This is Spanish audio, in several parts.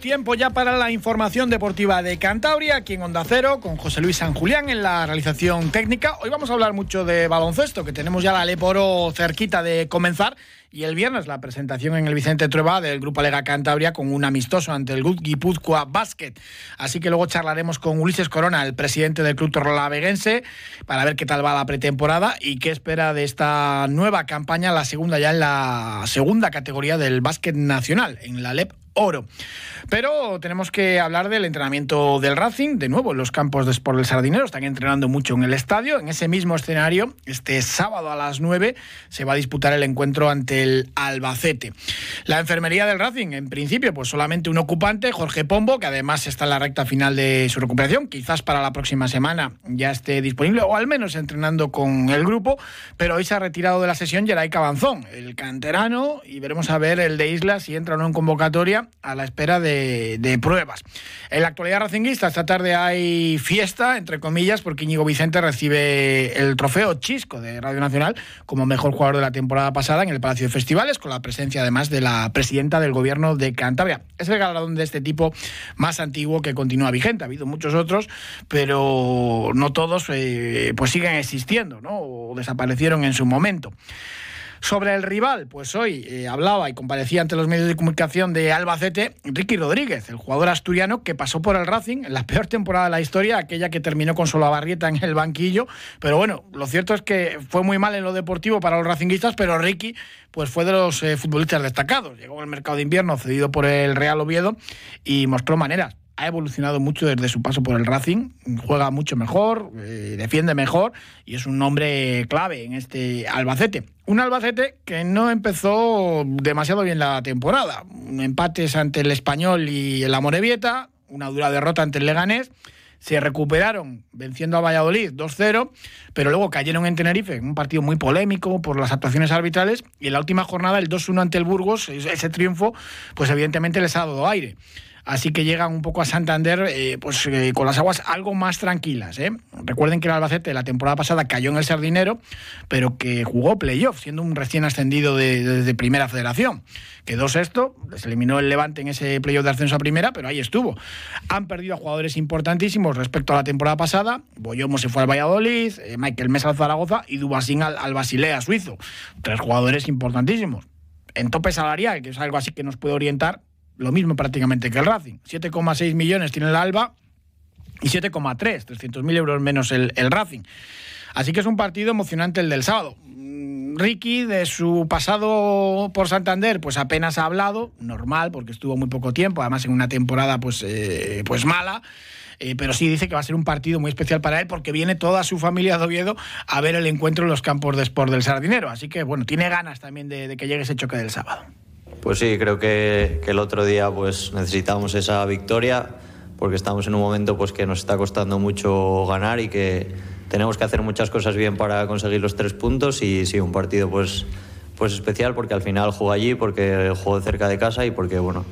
Tiempo ya para la información deportiva de Cantabria, aquí en Onda Cero, con José Luis San Julián en la realización técnica. Hoy vamos a hablar mucho de baloncesto, que tenemos ya la Leporo cerquita de comenzar y el viernes la presentación en el Vicente Trueba del Grupo Lega Cantabria con un amistoso ante el Guipúzcoa Basket. Así que luego charlaremos con Ulises Corona, el presidente del club torlaveguense, para ver qué tal va la pretemporada y qué espera de esta nueva campaña, la segunda ya en la segunda categoría del básquet nacional, en la LEP oro. Pero tenemos que hablar del entrenamiento del Racing, de nuevo en los campos de Sport del Sardinero, están entrenando mucho en el estadio. En ese mismo escenario, este sábado a las 9 se va a disputar el encuentro ante el Albacete. La enfermería del Racing, en principio, pues solamente un ocupante, Jorge Pombo, que además está en la recta final de su recuperación, quizás para la próxima semana ya esté disponible o al menos entrenando con el grupo, pero hoy se ha retirado de la sesión Geray Cabanzón, el canterano, y veremos a ver el de Isla si entra o no en convocatoria a la espera de, pruebas. En la actualidad racinguista, esta tarde hay fiesta, entre comillas, porque Íñigo Vicente recibe el trofeo Chisco de Radio Nacional como mejor jugador de la temporada pasada en el Palacio de Festivales, con la presencia además de la presidenta del gobierno de Cantabria. Es el galardón de este tipo más antiguo que continúa vigente. Ha habido muchos otros, pero no todos eh, pues siguen existiendo, ¿no? O desaparecieron en su momento. Sobre el rival, pues hoy eh, hablaba y comparecía ante los medios de comunicación de Albacete Ricky Rodríguez, el jugador asturiano que pasó por el Racing en la peor temporada de la historia, aquella que terminó con Barrieta en el banquillo. Pero bueno, lo cierto es que fue muy mal en lo deportivo para los racinguistas, pero Ricky pues fue de los eh, futbolistas destacados. Llegó al mercado de invierno cedido por el Real Oviedo y mostró maneras ha evolucionado mucho desde su paso por el Racing, juega mucho mejor, eh, defiende mejor y es un nombre clave en este Albacete. Un Albacete que no empezó demasiado bien la temporada. Empates ante el Español y el Amorebieta, una dura derrota ante el Leganés. Se recuperaron venciendo a Valladolid 2-0, pero luego cayeron en Tenerife, un partido muy polémico por las actuaciones arbitrales. Y en la última jornada, el 2-1 ante el Burgos, ese triunfo, pues evidentemente les ha dado aire así que llegan un poco a Santander eh, pues, eh, con las aguas algo más tranquilas. ¿eh? Recuerden que el Albacete la temporada pasada cayó en el Sardinero, pero que jugó playoff, siendo un recién ascendido de, Primera Federación. Quedó sexto, se eliminó el Levante en ese playoff de ascenso a Primera, pero ahí estuvo. Han perdido a jugadores importantísimos respecto a la temporada pasada. Boyomo se fue al Valladolid, Michael Mesa al Zaragoza y Dubasín al, al Basilea suizo. Tres jugadores importantísimos. En tope salarial, que es algo así que nos puede orientar, lo mismo prácticamente que el Racing. 7,6 millones tiene el Alba y 7,3, 300.000 euros menos el, Racing. Así que es un partido emocionante el del sábado. Mm, Ricky, de su pasado por Santander, pues apenas ha hablado, normal, porque estuvo muy poco tiempo, además en una temporada pues, eh, pues mala. Eh, pero sí dice que va a ser un partido muy especial para él porque viene toda su familia de Oviedo a ver el encuentro en los campos de Sport del Sardinero. Así que, bueno, tiene ganas también de, de que llegue ese choque del sábado. Pues sí, creo que, el otro día pues necesitamos esa victoria porque estamos en un momento pues que nos está costando mucho ganar y que tenemos que hacer muchas cosas bien para conseguir los tres puntos y sí, un partido pues, pues especial porque al final juego allí, porque juego cerca de casa y porque bueno,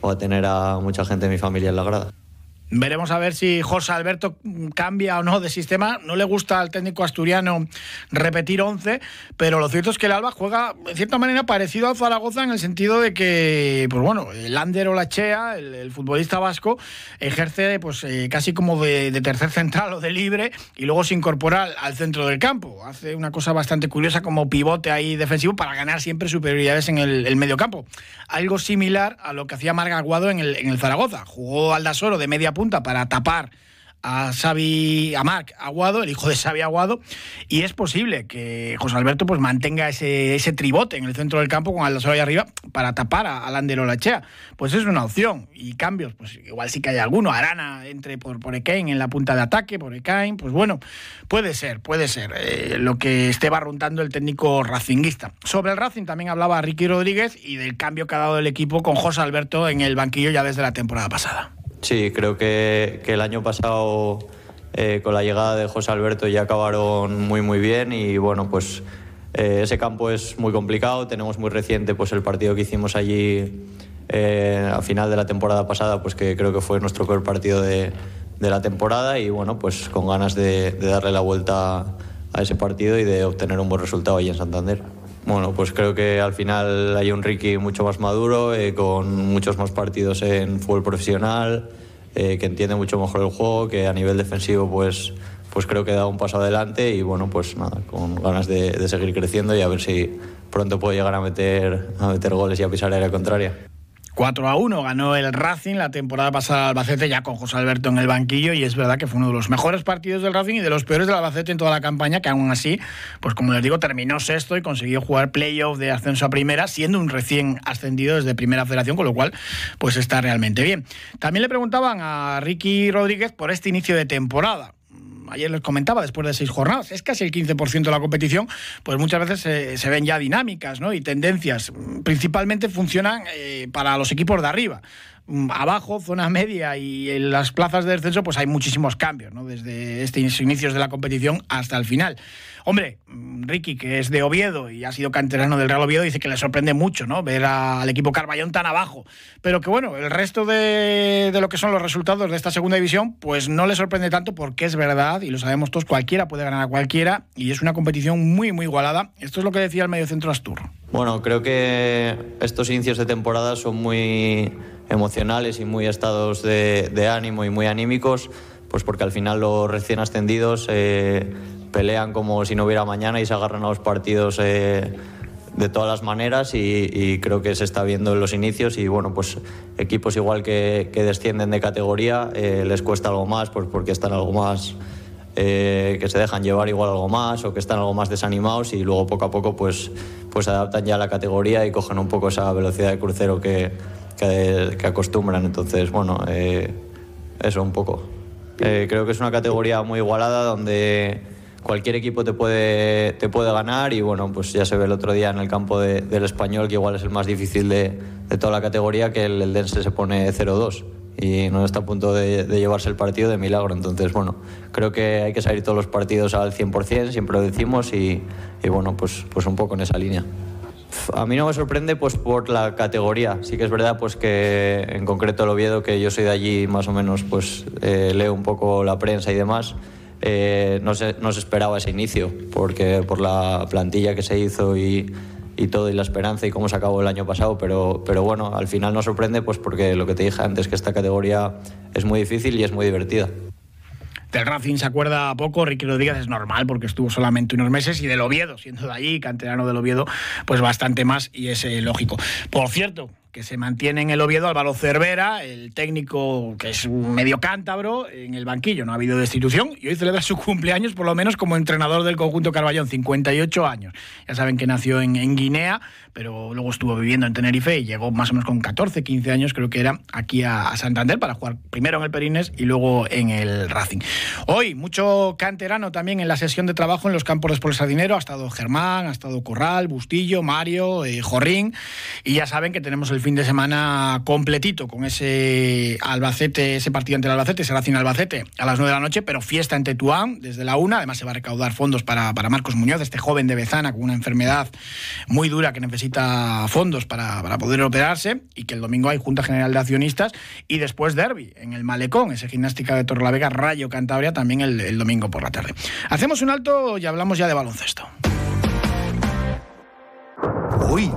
voy a tener a mucha gente de mi familia en la grada. Veremos a ver si José Alberto cambia o no de sistema. No le gusta al técnico asturiano repetir 11, pero lo cierto es que el Alba juega de cierta manera parecido al Zaragoza en el sentido de que, pues bueno, el Ander o la Chea, el, futbolista vasco, ejerce pues eh, casi como de, tercer central o de libre y luego se incorpora al, centro del campo. Hace una cosa bastante curiosa como pivote ahí defensivo para ganar siempre superioridades en el, medio campo. Algo similar a lo que hacía Marga Aguado en el, en el Zaragoza. Jugó Aldasoro de media punta para tapar a Xavi, a Marc Aguado, el hijo de Xavi Aguado, y es posible que José Alberto pues mantenga ese, ese tribote en el centro del campo con Aldasoro ahí arriba para tapar a, Lander Lachea. Pues es una opción. Y cambios, pues igual sí que hay alguno. Arana entre por, por en la punta de ataque, por Ekain, pues bueno, puede ser, puede ser eh, lo que esté barruntando el técnico racinguista. Sobre el Racing también hablaba Ricky Rodríguez y del cambio que ha dado el equipo con José Alberto en el banquillo ya desde la temporada pasada. Sí, creo que, el año pasado eh, con la llegada de José Alberto ya acabaron muy muy bien y bueno, pues eh, ese campo es muy complicado, tenemos muy reciente pues el partido que hicimos allí eh, a final de la temporada pasada, pues que creo que fue nuestro peor partido de, la temporada y bueno, pues con ganas de, darle la vuelta a ese partido y de obtener un buen resultado ahí en Santander. Bueno, pues creo que al final hay un Ricky mucho más maduro, eh, con muchos más partidos en fútbol profesional, eh, que entiende mucho mejor el juego, que a nivel defensivo pues, pues creo que da un paso adelante y bueno, pues nada, con ganas de, seguir creciendo y a ver si pronto puedo llegar a meter, a meter goles y a pisar área contraria. 4 a 1 ganó el Racing la temporada pasada Albacete ya con José Alberto en el banquillo y es verdad que fue uno de los mejores partidos del Racing y de los peores del Albacete en toda la campaña que aún así, pues como les digo, terminó sexto y consiguió jugar playoff de ascenso a primera siendo un recién ascendido desde primera federación, con lo cual pues está realmente bien. También le preguntaban a Ricky Rodríguez por este inicio de temporada ayer les comentaba, después de seis jornadas, es casi el 15% de la competición, pues muchas veces se, ven ya dinámicas ¿no? y tendencias. Principalmente funcionan eh, para los equipos de arriba. Abajo, zona media y en las plazas de descenso, pues hay muchísimos cambios, ¿no? Desde estos inicios de la competición hasta el final. Hombre, Ricky, que es de Oviedo y ha sido canterano del Real Oviedo, dice que le sorprende mucho, ¿no? Ver al equipo Carballón tan abajo. Pero que bueno, el resto de, de lo que son los resultados de esta segunda división, pues no le sorprende tanto porque es verdad, y lo sabemos todos, cualquiera puede ganar a cualquiera y es una competición muy, muy igualada. Esto es lo que decía el mediocentro Astur. Bueno, creo que estos inicios de temporada son muy emocionales y muy estados de, ánimo y muy anímicos, pues porque al final los recién ascendidos eh, pelean como si no hubiera mañana y se agarran a los partidos eh, de todas las maneras y, creo que se está viendo en los inicios y bueno, pues equipos igual que, que descienden de categoría eh, les cuesta algo más pues porque están algo más... Eh, que se dejan llevar igual algo más o que están algo más desanimados y luego poco a poco pues, pues adaptan ya la categoría y cogen un poco esa velocidad de crucero que, que, que acostumbran. Entonces, bueno, eh, eso un poco. Eh, creo que es una categoría muy igualada donde cualquier equipo te puede, te puede ganar y bueno, pues ya se ve el otro día en el campo de, del español que igual es el más difícil de, de toda la categoría que el, el Dense se pone 0-2 y no está a punto de, de, llevarse el partido de milagro. Entonces, bueno, creo que hay que salir todos los partidos al 100%, siempre lo decimos y, y bueno, pues, pues un poco en esa línea. A mí no me sorprende pues por la categoría. Sí que es verdad pues que en concreto el Oviedo, que yo soy de allí más o menos, pues eh, leo un poco la prensa y demás. Eh, no, se, no se esperaba ese inicio, porque por la plantilla que se hizo y, y todo y la esperanza y cómo se acabó el año pasado, pero, pero bueno, al final nos sorprende pues porque lo que te dije antes, que esta categoría es muy difícil y es muy divertida. Del Racing se acuerda poco, Ricky Rodríguez es normal porque estuvo solamente unos meses y del Oviedo, siendo de allí, canterano del Oviedo, pues bastante más y es eh, lógico. Por cierto, que se mantiene en el Oviedo Álvaro Cervera, el técnico que es medio cántabro, en el banquillo. No ha habido destitución y hoy celebra su cumpleaños, por lo menos como entrenador del conjunto Carballón, 58 años. Ya saben que nació en, en Guinea, pero luego estuvo viviendo en Tenerife y llegó más o menos con 14, 15 años, creo que era, aquí a, a Santander para jugar primero en el Perines y luego en el Racing. Hoy, mucho canterano también en la sesión de trabajo en los campos de Sport Sardinero. Ha estado Germán, ha estado Corral, Bustillo, Mario, eh, Jorrín. Y ya saben que tenemos el fin de semana completito con ese Albacete, ese partido ante el Albacete, ese Racing Albacete a las 9 de la noche, pero fiesta en Tetuán desde la 1. Además, se va a recaudar fondos para, para Marcos Muñoz, este joven de Bezana con una enfermedad muy dura que necesita fondos para, para poder operarse. Y que el domingo hay Junta General de Accionistas y después Derby en el Malecón, ese gimnástica de Torrelavega, Rayo Cantabria, también el, el domingo por la tarde. Hacemos un alto y hablamos ya de baloncesto. Hoy,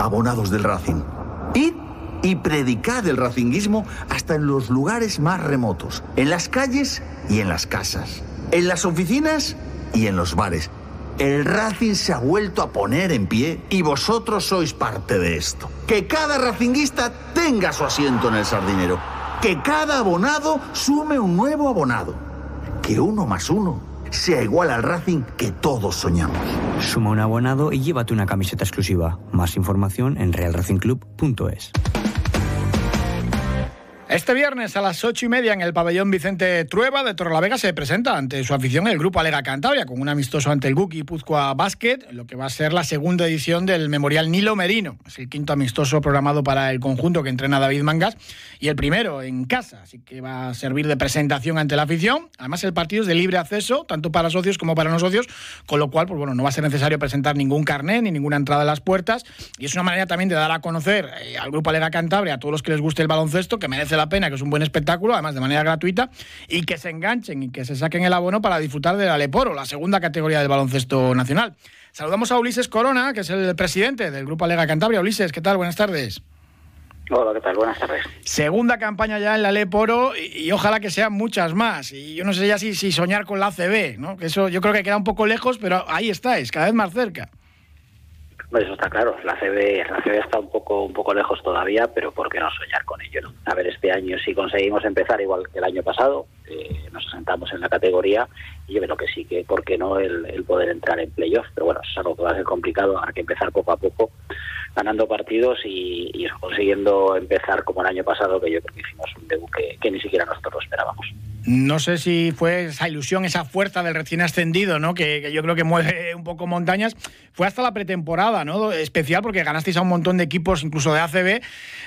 abonados del Racing. Id y predicad el racinguismo hasta en los lugares más remotos, en las calles y en las casas, en las oficinas y en los bares. El Racing se ha vuelto a poner en pie y vosotros sois parte de esto. Que cada racinguista tenga su asiento en el sardinero. Que cada abonado sume un nuevo abonado. Que uno más uno sea igual al Racing que todos soñamos. Suma un abonado y llévate una camiseta exclusiva. Más información en realracingclub.es. Este viernes a las ocho y media en el pabellón Vicente Trueba de Torrelavega se presenta ante su afición el grupo Alega Cantabria con un amistoso ante el Guki Puzcoa Basket, lo que va a ser la segunda edición del Memorial Nilo Merino. Es el quinto amistoso programado para el conjunto que entrena David Mangas y el primero en casa, así que va a servir de presentación ante la afición. Además el partido es de libre acceso, tanto para socios como para no socios, con lo cual pues bueno, no va a ser necesario presentar ningún carnet ni ninguna entrada a las puertas y es una manera también de dar a conocer eh, al grupo Alega Cantabria a todos los que les guste el baloncesto, que merece la pena, que es un buen espectáculo, además de manera gratuita, y que se enganchen y que se saquen el abono para disfrutar del Aleporo, la segunda categoría del baloncesto nacional. Saludamos a Ulises Corona, que es el presidente del Grupo Alega Cantabria. Ulises, ¿qué tal? Buenas tardes. Hola, ¿qué tal? Buenas tardes. Segunda campaña ya en la Leporo y, y, ojalá que sean muchas más. Y yo no sé ya si, si soñar con la ACB, ¿no? Que eso yo creo que queda un poco lejos, pero ahí estáis, cada vez más cerca. Eso está claro, la CB, la CB está un poco un poco lejos todavía, pero ¿por qué no soñar con ello? No? A ver, este año si conseguimos empezar igual que el año pasado, eh, nos asentamos en la categoría y yo creo que sí, que por qué no el, poder entrar en playoff, pero bueno, es algo que va a ser complicado, habrá que empezar poco a poco ganando partidos y, y consiguiendo empezar como el año pasado, que yo creo que hicimos un debut que, que ni siquiera nosotros lo esperábamos. No sé si fue esa ilusión, esa fuerza del recién ascendido, ¿no? Que, yo creo que mueve un poco montañas. Fue hasta la pretemporada, ¿no? Especial porque ganasteis a un montón de equipos, incluso de ACB.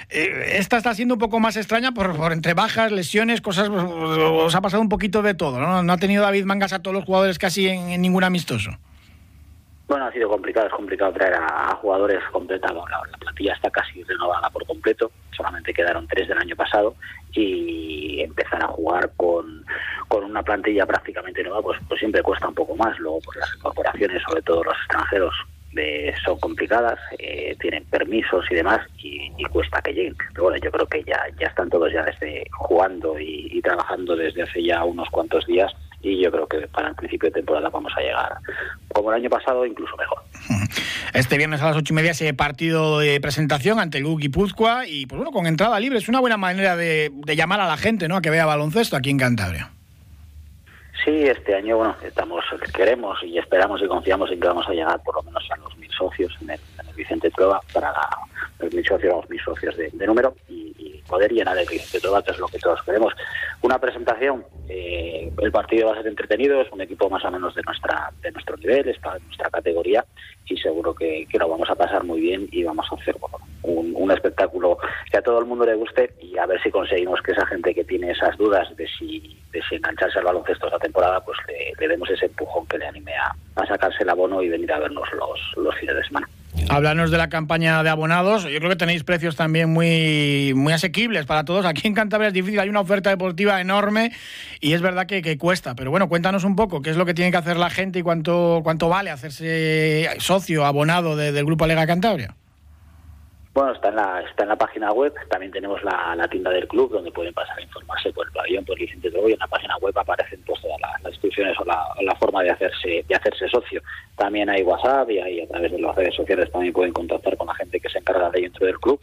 Eh, esta está siendo un poco más extraña por, entre bajas, lesiones, cosas. Os ha pasado un poquito de todo, ¿no? Ha tenido David Mangas a todos los jugadores casi en, ningún amistoso. Bueno, ha sido complicado, es complicado traer a, jugadores completados. La, plantilla está casi renovada por completo, solamente quedaron tres del año pasado y empezar a jugar con, con una plantilla prácticamente nueva, pues, pues siempre cuesta un poco más. Luego, pues las incorporaciones, sobre todo los extranjeros, de, son complicadas, eh, tienen permisos y demás y, y, cuesta que lleguen. Pero bueno, yo creo que ya, ya están todos ya desde jugando y trabajando desde hace ya unos cuantos días y yo creo que para el principio de temporada vamos a llegar como el año pasado, incluso mejor. Este viernes a las ocho y media ese partido de presentación ante el Guki Puzcoa y pues bueno, con entrada libre es una buena manera de, de, llamar a la gente ¿no? a que vea baloncesto aquí en Cantabria. Sí, este año bueno estamos queremos y esperamos y confiamos en que vamos a llegar por lo menos a los mil socios en el Vicente Trueba para mil socios, mil socios de, número y, poder llenar el Vicente Trueba, que es lo que todos queremos. Una presentación, eh, el partido va a ser entretenido, es un equipo más o menos de nuestra de nuestro nivel, está en nuestra categoría y seguro que, lo vamos a pasar muy bien y vamos a hacer un, espectáculo que a todo el mundo le guste y a ver si conseguimos que esa gente que tiene esas dudas de si, de si engancharse al baloncesto esta temporada, pues le, le demos ese empujón que le anime a, a, sacarse el abono y venir a vernos los, los fines de semana. Háblanos de la campaña de abonados. Yo creo que tenéis precios también muy, muy asequibles para todos. Aquí en Cantabria es difícil, hay una oferta deportiva enorme y es verdad que, cuesta. Pero bueno, cuéntanos un poco qué es lo que tiene que hacer la gente y cuánto, cuánto vale hacerse socio, abonado de, del Grupo Alega Cantabria. Bueno, está en la, está en la página web, también tenemos la, tienda del club donde pueden pasar a informarse por el pabellón, por Vicente de hoy. En la página web aparecen pues, todas las, las instrucciones o la, forma de hacerse, de hacerse socio. También hay WhatsApp y a través de las redes sociales también pueden contactar con la gente que se encarga de dentro del club.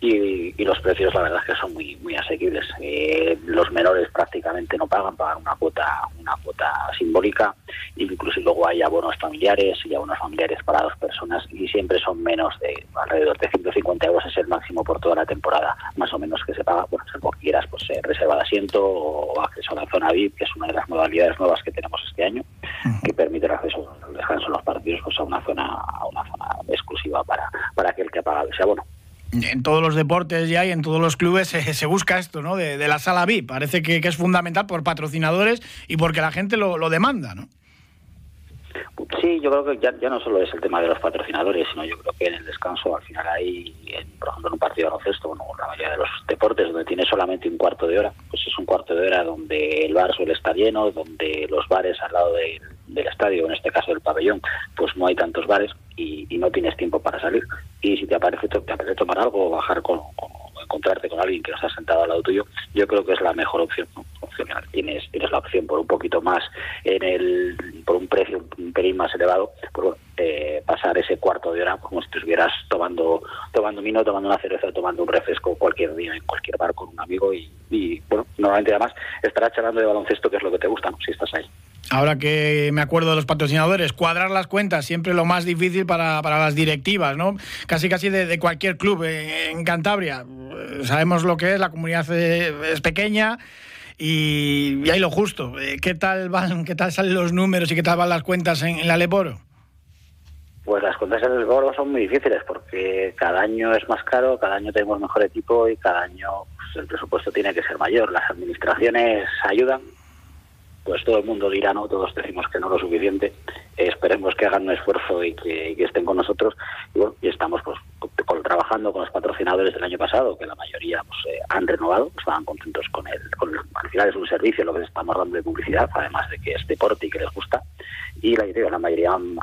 Y, y, los precios la verdad es que son muy muy asequibles. Eh, los menores prácticamente no pagan pagan una cuota una cuota simbólica. Incluso luego hay abonos familiares y abonos familiares para dos personas y siempre son menos de alrededor de 150 euros es el máximo por toda la temporada más o menos que se paga bueno si quieras pues eh, reserva de asiento o acceso a la zona VIP que es una de las modalidades nuevas que tenemos este año que permite el acceso al descanso en los partidos pues a una zona a una zona exclusiva para para aquel que ha pagado ese abono en todos los deportes ya y en todos los clubes se, se busca esto, ¿no? De, la sala VIP. Parece que, es fundamental por patrocinadores y porque la gente lo, demanda, ¿no? Sí, yo creo que ya, ya, no solo es el tema de los patrocinadores, sino yo creo que en el descanso al final hay, en, por ejemplo, en un partido de baloncesto, bueno, la mayoría de los deportes donde tiene solamente un cuarto de hora, pues es un cuarto de hora donde el bar suele estar lleno, donde los bares al lado de, del estadio, en este caso del pabellón, pues no hay tantos bares y, no tienes tiempo para salir. Y si te aparece, te aparece tomar algo o bajar con, con encontrarte con alguien que no está sentado al lado tuyo, yo creo que es la mejor opción. Opcional. Tienes, tienes la opción por un poquito más, en el por un precio un pelín más elevado, por eh, pasar ese cuarto de hora como si te estuvieras tomando tomando vino, tomando una cerveza, tomando un refresco cualquier día en cualquier bar con un amigo y, y bueno, normalmente además estarás charlando de baloncesto que es lo que te gusta, ¿no? si estás ahí. Ahora que me acuerdo de los patrocinadores, cuadrar las cuentas siempre lo más difícil para, para las directivas, ¿no? Casi casi de, cualquier club en, Cantabria. sabemos lo que es, la comunidad eh, es pequeña y, hay lo justo. Eh, ¿Qué tal van, qué tal salen los números y qué tal van las cuentas en, la Leporo? Pues las cuentas en el Leporo son muy difíciles porque cada año es más caro, cada año tenemos mejor equipo y cada año pues, el presupuesto tiene que ser mayor. Las administraciones ayudan, pues todo el mundo dirá no, todos decimos que no lo suficiente. esperemos que hagan un esfuerzo y que, estén con nosotros. Y bueno, y estamos pues trabajando con los patrocinadores del año pasado, que la mayoría pues, eh, han renovado, estaban contentos con el, con al final es un servicio lo que estamos dando de publicidad, además de que es deporte y que les gusta. Y la, la mayoría han,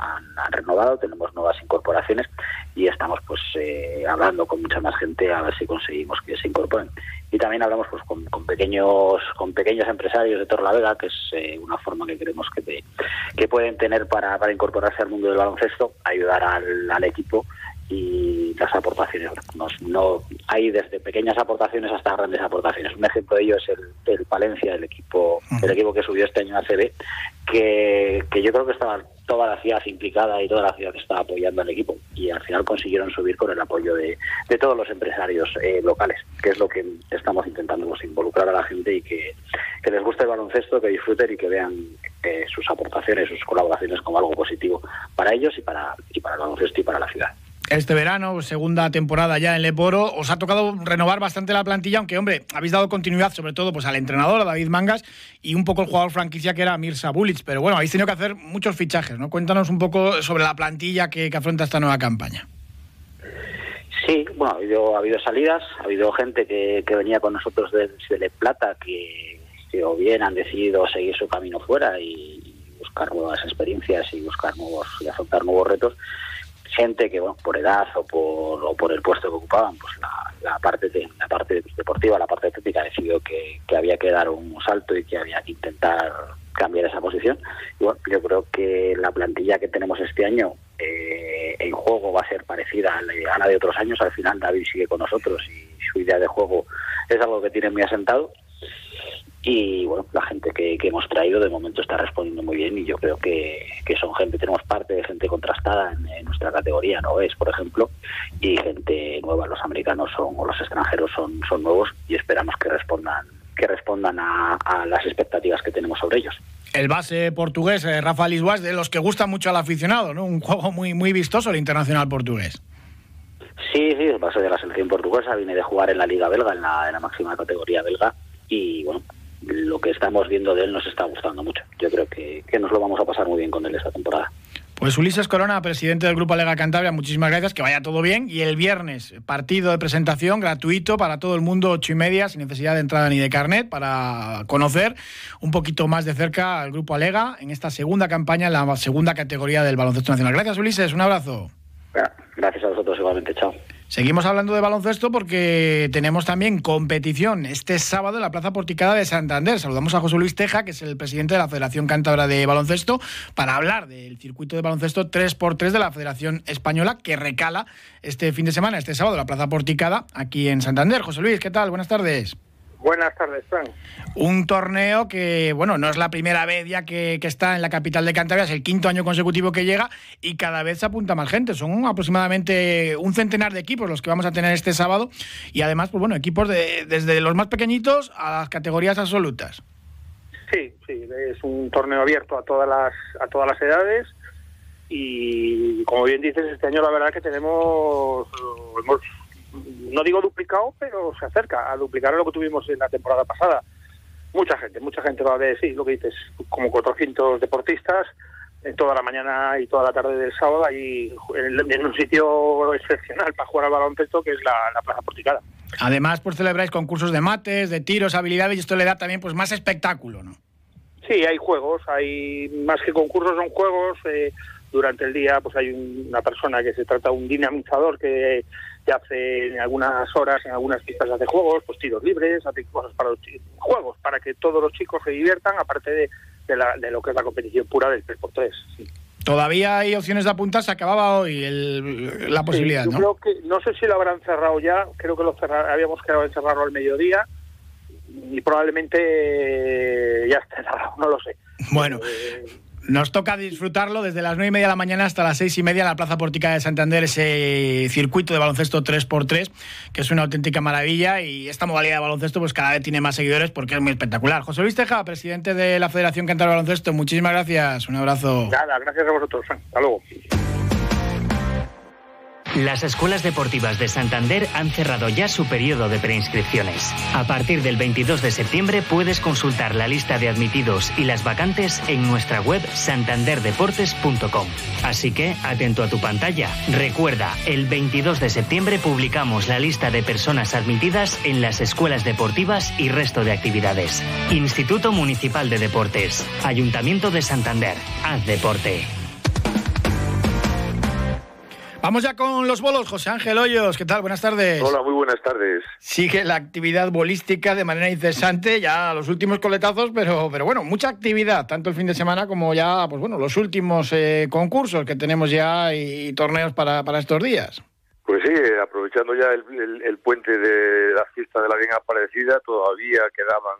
renovado, tenemos nuevas incorporaciones y estamos pues eh, hablando con mucha más gente a ver si conseguimos que se incorporen y también hablamos pues con, pequeños con pequeños empresarios de Torlavega que es eh, una forma que creemos que, que pueden tener para, para incorporarse al mundo del baloncesto ayudar al, al equipo y las aportaciones. No hay desde pequeñas aportaciones hasta grandes aportaciones. Un ejemplo de ello es el, el Palencia el equipo el equipo que subió este año a CB que, que yo creo que estaba toda la ciudad implicada y toda la ciudad estaba apoyando al equipo y al final consiguieron subir con el apoyo de, de todos los empresarios eh, locales que es lo que estamos intentando pues, involucrar a la gente y que, que les guste el baloncesto que disfruten y que vean eh, sus aportaciones sus colaboraciones como algo positivo para ellos y para y para el baloncesto y para la ciudad este verano, segunda temporada ya en Leporo, os ha tocado renovar bastante la plantilla, aunque, hombre, habéis dado continuidad sobre todo pues, al entrenador, a David Mangas, y un poco el jugador franquicia que era Mirza Bulic. Pero bueno, habéis tenido que hacer muchos fichajes, ¿no? Cuéntanos un poco sobre la plantilla que, afronta esta nueva campaña. Sí, bueno, ha habido, ha habido salidas, ha habido gente que, venía con nosotros desde Le Plata que, que o bien han decidido seguir su camino fuera y buscar nuevas experiencias y buscar nuevos y afrontar nuevos retos gente que bueno por edad o por, o por el puesto que ocupaban pues la, parte de, la parte deportiva la parte técnica decidió que, que, había que dar un salto y que había que intentar cambiar esa posición. Yo creo que la plantilla que tenemos este año eh, en juego va a ser parecida a la de otros años. Al final David sigue con nosotros y su idea de juego es algo que tiene muy asentado y bueno, la gente que, hemos traído de momento está respondiendo muy bien y yo creo que, son gente, tenemos parte de gente contrastada en, nuestra categoría, no es, por ejemplo, y gente nueva, los americanos son o los extranjeros son, son nuevos y esperamos que respondan que respondan a, las expectativas que tenemos sobre ellos. El base portugués, eh, Rafa Lisboas, de los que gusta mucho al aficionado, ¿no? Un juego muy, muy vistoso el internacional portugués. Sí, sí, el base de la selección portuguesa, viene de jugar en la Liga Belga, en la, en la máxima categoría belga, y bueno, lo que estamos viendo de él nos está gustando mucho. Yo creo que, nos lo vamos a pasar muy bien con él esta temporada. Pues Ulises Corona, presidente del Grupo Alega Cantabria, muchísimas gracias, que vaya todo bien. Y el viernes, partido de presentación gratuito para todo el mundo, ocho y media, sin necesidad de entrada ni de carnet, para conocer un poquito más de cerca al Grupo Alega en esta segunda campaña, en la segunda categoría del baloncesto nacional. Gracias Ulises, un abrazo. Gracias a vosotros igualmente, chao. Seguimos hablando de baloncesto porque tenemos también competición este sábado en la Plaza Porticada de Santander. Saludamos a José Luis Teja, que es el presidente de la Federación Cántabra de Baloncesto, para hablar del circuito de baloncesto 3x3 de la Federación Española, que recala este fin de semana, este sábado, en la Plaza Porticada, aquí en Santander. José Luis, ¿qué tal? Buenas tardes. Buenas tardes, Frank. Un torneo que, bueno, no es la primera vez ya que, está en la capital de Cantabria, es el quinto año consecutivo que llega y cada vez se apunta más gente. Son aproximadamente un centenar de equipos los que vamos a tener este sábado y además, pues bueno, equipos de, desde los más pequeñitos a las categorías absolutas. Sí, sí, es un torneo abierto a todas las, a todas las edades y como bien dices, este año la verdad que tenemos, hemos no digo duplicado, pero se acerca a duplicar lo que tuvimos en la temporada pasada. Mucha gente, mucha gente va a ver, sí, lo que dices, como 400 deportistas en toda la mañana y toda la tarde del sábado ahí en, un sitio excepcional para jugar al baloncesto que es la, Plaza Porticada. Además, pues celebráis concursos de mates, de tiros, habilidades y esto le da también pues más espectáculo, ¿no? Sí, hay juegos, hay más que concursos son juegos. Eh, durante el día pues hay una persona que se trata un dinamizador que hace en algunas horas, en algunas pistas hace juegos, pues tiros libres, hace cosas para los juegos, para que todos los chicos se diviertan, aparte de, de, lo que es la competición pura del 3x3. Todavía hay opciones de apuntar, se acababa hoy la posibilidad, ¿no? Creo que, no sé si lo habrán cerrado ya, creo que lo habíamos quedado en cerrarlo al mediodía y probablemente ya esté cerrado, no lo sé. Bueno. Eh, Nos toca disfrutarlo desde las 9 y media de la mañana hasta las 6 y media en la Plaza Pórtica de Santander, ese circuito de baloncesto 3x3, que es una auténtica maravilla y esta modalidad de baloncesto pues cada vez tiene más seguidores porque es muy espectacular. José Luis Teja, presidente de la Federación Cantar Baloncesto, muchísimas gracias, un abrazo. Nada, gracias a vosotros, hasta luego. Las escuelas deportivas de Santander han cerrado ya su periodo de preinscripciones. A partir del 22 de septiembre puedes consultar la lista de admitidos y las vacantes en nuestra web santanderdeportes.com. Así que, atento a tu pantalla. Recuerda, el 22 de septiembre publicamos la lista de personas admitidas en las escuelas deportivas y resto de actividades. Instituto Municipal de Deportes. Ayuntamiento de Santander. Haz deporte. Vamos ya con los bolos. José Ángel Hoyos, ¿qué tal? Buenas tardes. Hola, muy buenas tardes. Sigue la actividad bolística de manera incesante, ya los últimos coletazos, pero, pero bueno, mucha actividad, tanto el fin de semana como ya, pues bueno, los últimos eh, concursos que tenemos ya y, torneos para, para estos días. Pues sí, aprovechando ya el, puente de la fiesta de la bien aparecida, todavía quedaban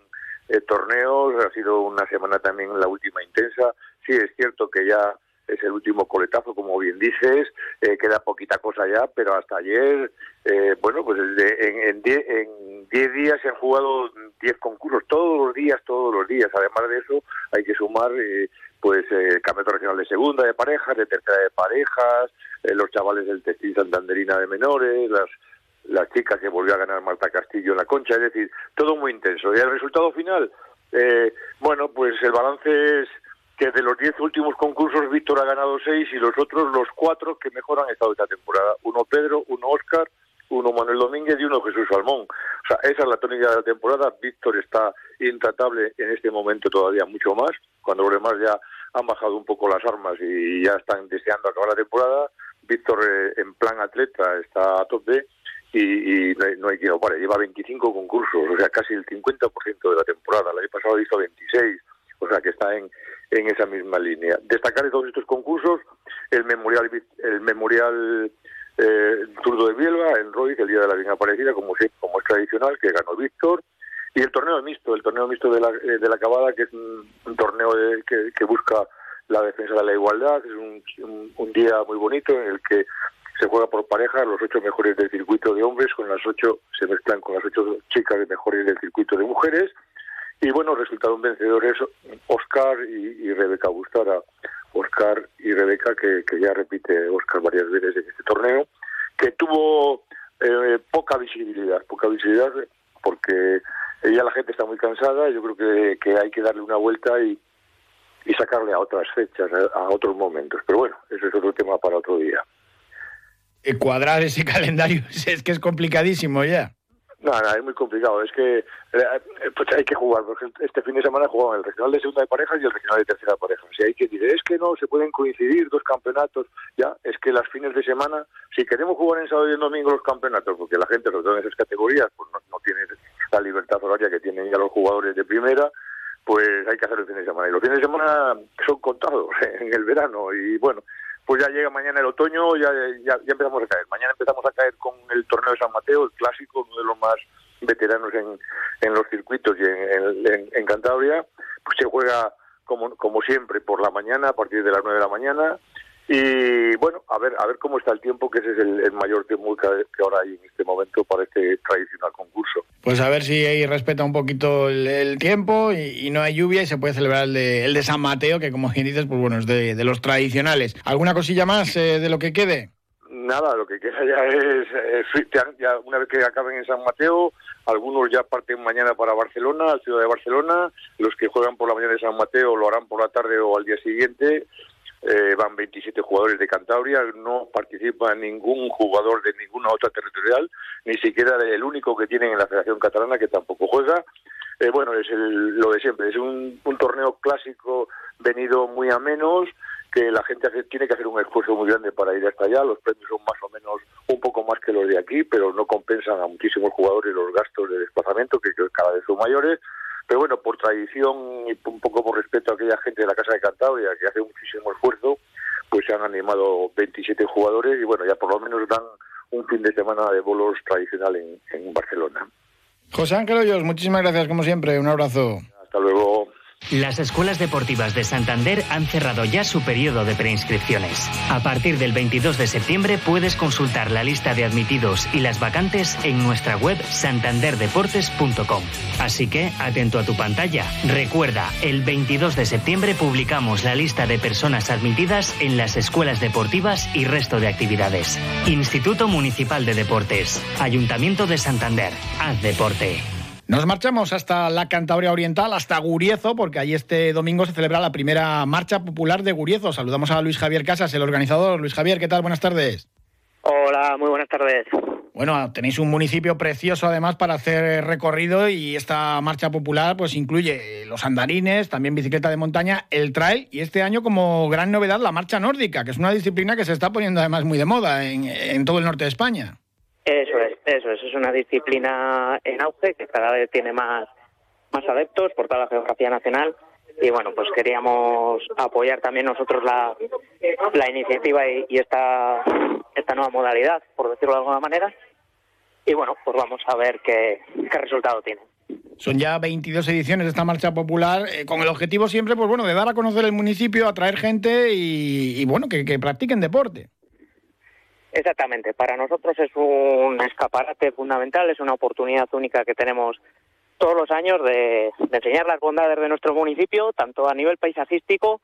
eh, torneos, ha sido una semana también la última intensa. Sí, es cierto que ya es el último coletazo, como bien dices, eh, queda poquita cosa ya, pero hasta ayer, eh, bueno, pues en 10 días se han jugado 10 concursos, todos los días, todos los días. Además de eso, hay que sumar, eh, pues, el campeonato regional de segunda de parejas, de tercera de parejas, los chavales del textil santanderina de menores, las las chicas que volvió a ganar Marta Castillo en la concha, es decir, todo muy intenso. Y el resultado final, bueno, pues el balance es que de los diez últimos concursos Víctor ha ganado seis y los otros los cuatro que mejor han estado esta temporada. Uno Pedro, uno Óscar, uno Manuel Domínguez y uno Jesús Salmón. O sea, esa es la tónica de la temporada. Víctor está intratable en este momento todavía mucho más, cuando los demás ya han bajado un poco las armas y ya están deseando acabar la temporada. Víctor eh, en plan atleta está a tope y, no, hay, no hay lo pare. Lleva 25 concursos, o sea, casi el 50% de la temporada. El año pasado hizo 26 o sea que está en, en esa misma línea. Destacar de todos estos concursos el memorial, el memorial eh, Turdo de Bielba en Roy, el Día de la Bien Aparecida, como, como es tradicional, que ganó Víctor, y el torneo mixto, el torneo mixto de la, eh, de la Cabada, que es un, torneo que, que, busca la defensa de la igualdad, es un, un, día muy bonito en el que se juega por pareja, los ocho mejores del circuito de hombres, con las ocho, se mezclan con las ocho chicas mejores del circuito de mujeres, y bueno, resultaron vencedores Oscar y, Rebeca Bustara. Oscar y Rebeca, que, ya repite Oscar varias veces en este torneo, que tuvo eh, poca visibilidad, poca visibilidad porque ya la gente está muy cansada, yo creo que, que hay que darle una vuelta y, y sacarle a otras fechas, a, otros momentos. Pero bueno, ese es otro tema para otro día. Eh, cuadrar ese calendario es que es complicadísimo ya. No, es muy complicado. Es que eh, pues hay que jugar. Porque este fin de semana jugaban el regional de segunda de parejas y el regional de tercera de parejas. Si hay que decir, es que no, se pueden coincidir dos campeonatos. Ya, es que las fines de semana, si queremos jugar en sábado y en domingo los campeonatos, porque la gente, sobre todo en esas categorías, pues no, no tiene la libertad horaria que tienen ya los jugadores de primera, pues hay que hacer el fin de semana. Y los fines de semana son contados en el verano. Y bueno, pues ya llega mañana el otoño, ya, ya, empezamos a caer. Mañana empezamos a caer con el torneo de San Mateo, el clásico, uno de los más veteranos en, en los circuitos y en, Cantabria. Pues se juega como, como siempre por la mañana, a partir de las 9 de la mañana. Y bueno, a ver a ver cómo está el tiempo, que ese es el, mayor tiempo que, ahora hay en este momento para este tradicional concurso. Pues a ver si ahí respeta un poquito el, tiempo y, no hay lluvia y se puede celebrar el de, el de San Mateo, que como bien dices, pues bueno, es de, los tradicionales. ¿Alguna cosilla más eh, de lo que quede? Nada, lo que queda ya es, ya una vez que acaben en San Mateo, algunos ya parten mañana para Barcelona, ciudad de Barcelona, los que juegan por la mañana de San Mateo lo harán por la tarde o al día siguiente, eh, van 27 jugadores de Cantabria, no participa ningún jugador de ninguna otra territorial, ni siquiera el único que tienen en la Federación Catalana que tampoco juega. Eh, bueno, es lo de siempre, es un, torneo clásico venido muy a menos, que la gente tiene que hacer un esfuerzo muy grande para ir hasta allá, los premios son más o menos un poco más que los de aquí, pero no compensan a muchísimos jugadores los gastos de desplazamiento, que cada vez son mayores, pero bueno, por tradición y un poco por respeto a aquella gente de la Casa de Cantabria que hace muchísimo esfuerzo, pues se han animado 27 jugadores y bueno, ya por lo menos dan un fin de semana de bolos tradicional en, Barcelona. José Ángel Hoyos, muchísimas gracias como siempre, un abrazo. Las escuelas deportivas de Santander han cerrado ya su periodo de preinscripciones. A partir del 22 de septiembre puedes consultar la lista de admitidos y las vacantes en nuestra web santanderdeportes.com. Así que, atento a tu pantalla. Recuerda, el 22 de septiembre publicamos la lista de personas admitidas en las escuelas deportivas y resto de actividades. Instituto Municipal de Deportes, Ayuntamiento de Santander. Haz deporte. Nos marchamos hasta la Cantabria Oriental, hasta Guriezo, porque ahí este domingo se celebra la primera marcha popular de Guriezo. Saludamos a Luis Javier Casas, el organizador. Luis Javier, ¿qué tal? Buenas tardes. Hola, muy buenas tardes. Bueno, tenéis un municipio precioso además para hacer recorrido y esta marcha popular pues incluye los andarines, también bicicleta de montaña, el trail y este año como gran novedad la marcha nórdica, que es una disciplina que se está poniendo además muy de moda en, en todo el norte de España. Eso es, eso es, es una disciplina en auge que cada vez tiene más, más adeptos por toda la geografía nacional y bueno, pues queríamos apoyar también nosotros la, la iniciativa y, esta, esta nueva modalidad, por decirlo de alguna manera. Y bueno, pues vamos a ver qué, qué resultado tiene. Son ya 22 ediciones de esta marcha popular, eh, con el objetivo siempre, pues bueno, de dar a conocer el municipio, atraer gente y, y bueno, que practiquen deporte. Exactamente, para nosotros es un escaparate fundamental, es una oportunidad única que tenemos todos los años de, de, enseñar las bondades de nuestro municipio, tanto a nivel paisajístico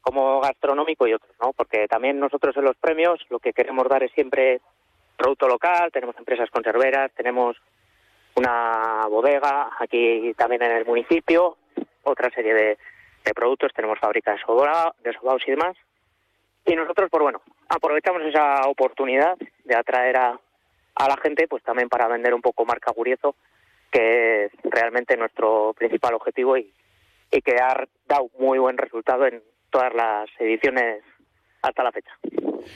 como gastronómico y otros, ¿no? Porque también nosotros en los premios lo que queremos dar es siempre producto local, tenemos empresas conserveras, tenemos una bodega aquí también en el municipio, otra serie de, de productos, tenemos fábricas de sobaos y demás, y nosotros, pues bueno, aprovechamos esa oportunidad de atraer a, a la gente, pues también para vender un poco marca Guriezo, que es realmente nuestro principal objetivo y, y que ha dado muy buen resultado en todas las ediciones hasta la fecha.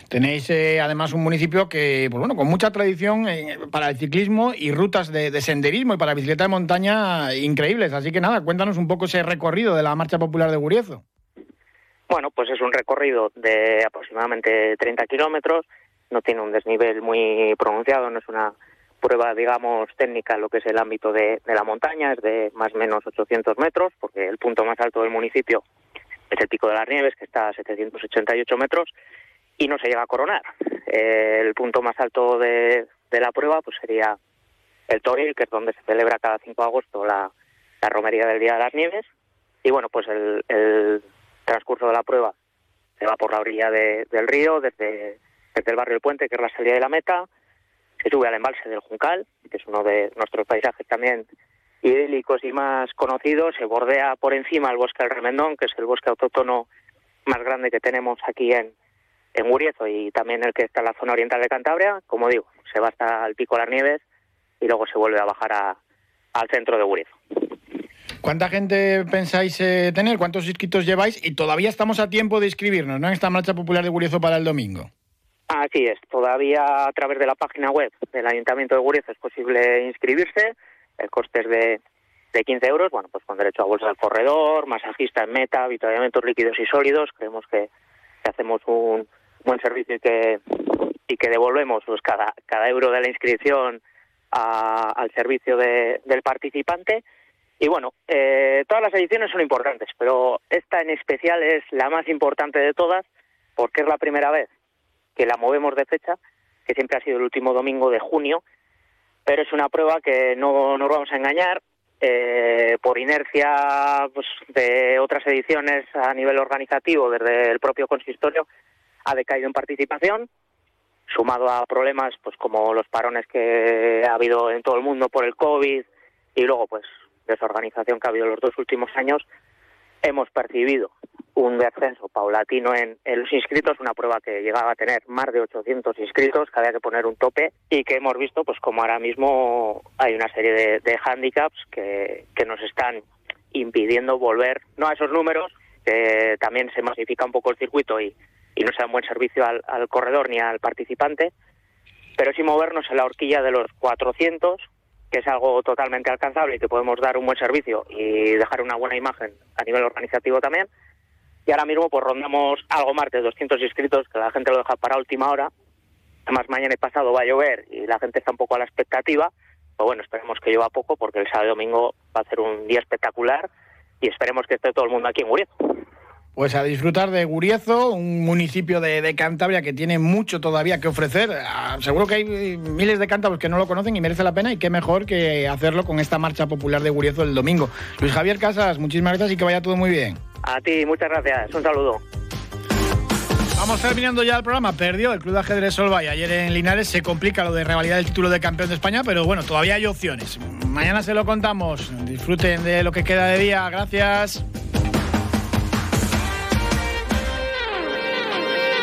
Tenéis eh, además un municipio que, pues bueno, con mucha tradición eh, para el ciclismo y rutas de, de, senderismo y para bicicleta de montaña increíbles. Así que nada, cuéntanos un poco ese recorrido de la Marcha Popular de Guriezo. Bueno, pues es un recorrido de aproximadamente 30 kilómetros, no tiene un desnivel muy pronunciado, no es una prueba, digamos, técnica lo que es el ámbito de, de, la montaña, es de más o menos 800 metros, porque el punto más alto del municipio es el Pico de las Nieves, que está a 788 metros, y no se llega a coronar. Eh, el punto más alto de, de, la prueba pues sería el Toril, que es donde se celebra cada 5 de agosto la, la romería del Día de las Nieves, y bueno, pues el, el de la prueba se va por la orilla de, del río, desde, desde el barrio del Puente, que es la salida de la meta, se sube al embalse del Juncal, que es uno de nuestros paisajes también idílicos y más conocidos, se bordea por encima el bosque del Remendón, que es el bosque autóctono más grande que tenemos aquí en, en Guriezo y también el que está en la zona oriental de Cantabria. Como digo, se va hasta el Pico de las Nieves y luego se vuelve a bajar a, al centro de Guriezo. ¿Cuánta gente pensáis eh, tener? ¿Cuántos inscritos lleváis? Y todavía estamos a tiempo de inscribirnos, ¿no? En esta marcha popular de Guriezo para el domingo. Así es, todavía a través de la página web del Ayuntamiento de Guriezo es posible inscribirse. El coste es de, de 15 euros, bueno, pues con derecho a bolsa del corredor, masajista en meta, avituallamientos líquidos y sólidos. Creemos que, que hacemos un buen servicio y que, y que devolvemos pues, cada, cada euro de la inscripción a, al servicio de, del participante. Y bueno, eh, todas las ediciones son importantes, pero esta en especial es la más importante de todas porque es la primera vez que la movemos de fecha, que siempre ha sido el último domingo de junio, pero es una prueba que no nos vamos a engañar, eh, por inercia pues, de otras ediciones a nivel organizativo desde el propio consistorio, ha decaído en participación, sumado a problemas pues como los parones que ha habido en todo el mundo por el COVID y luego pues desorganización que ha habido los dos últimos años, hemos percibido un descenso paulatino en, los inscritos, una prueba que llegaba a tener más de 800 inscritos, que había que poner un tope y que hemos visto pues como ahora mismo hay una serie de, de handicaps que, que nos están impidiendo volver, no a esos números, que también se masifica un poco el circuito y, y no se da un buen servicio al, al corredor ni al participante, pero sí movernos en la horquilla de los 400 que es algo totalmente alcanzable y que podemos dar un buen servicio y dejar una buena imagen a nivel organizativo también. Y ahora mismo pues rondamos algo más de 200 inscritos, que la gente lo deja para última hora. Además mañana y pasado va a llover y la gente está un poco a la expectativa. Pero bueno, esperemos que llueva poco porque el sábado y domingo va a ser un día espectacular y esperemos que esté todo el mundo aquí en. Pues a disfrutar de Guriezo, un municipio de, Cantabria que tiene mucho todavía que ofrecer. Ah, seguro que hay miles de cántabros que no lo conocen y merece la pena y qué mejor que hacerlo con esta marcha popular de Guriezo el domingo. Luis Javier Casas, muchísimas gracias y que vaya todo muy bien. A ti, muchas gracias. Un saludo. Vamos terminando ya el programa. Perdió el Club de Ajedrez Solva y ayer en Linares se complica lo de revalidar el título de campeón de España, pero bueno, todavía hay opciones. Mañana se lo contamos. Disfruten de lo que queda de día. Gracias.